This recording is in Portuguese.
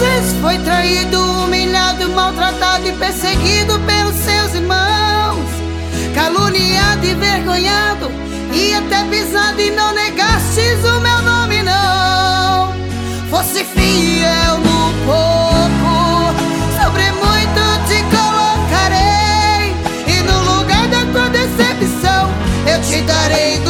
vezes foi traído, humilhado, maltratado e perseguido pelos seus irmãos, caluniado e vergonhado e até pisado e não negastes o meu nome não. Fosse fiel no pouco, sobre muito te colocarei e no lugar da tua decepção eu te darei do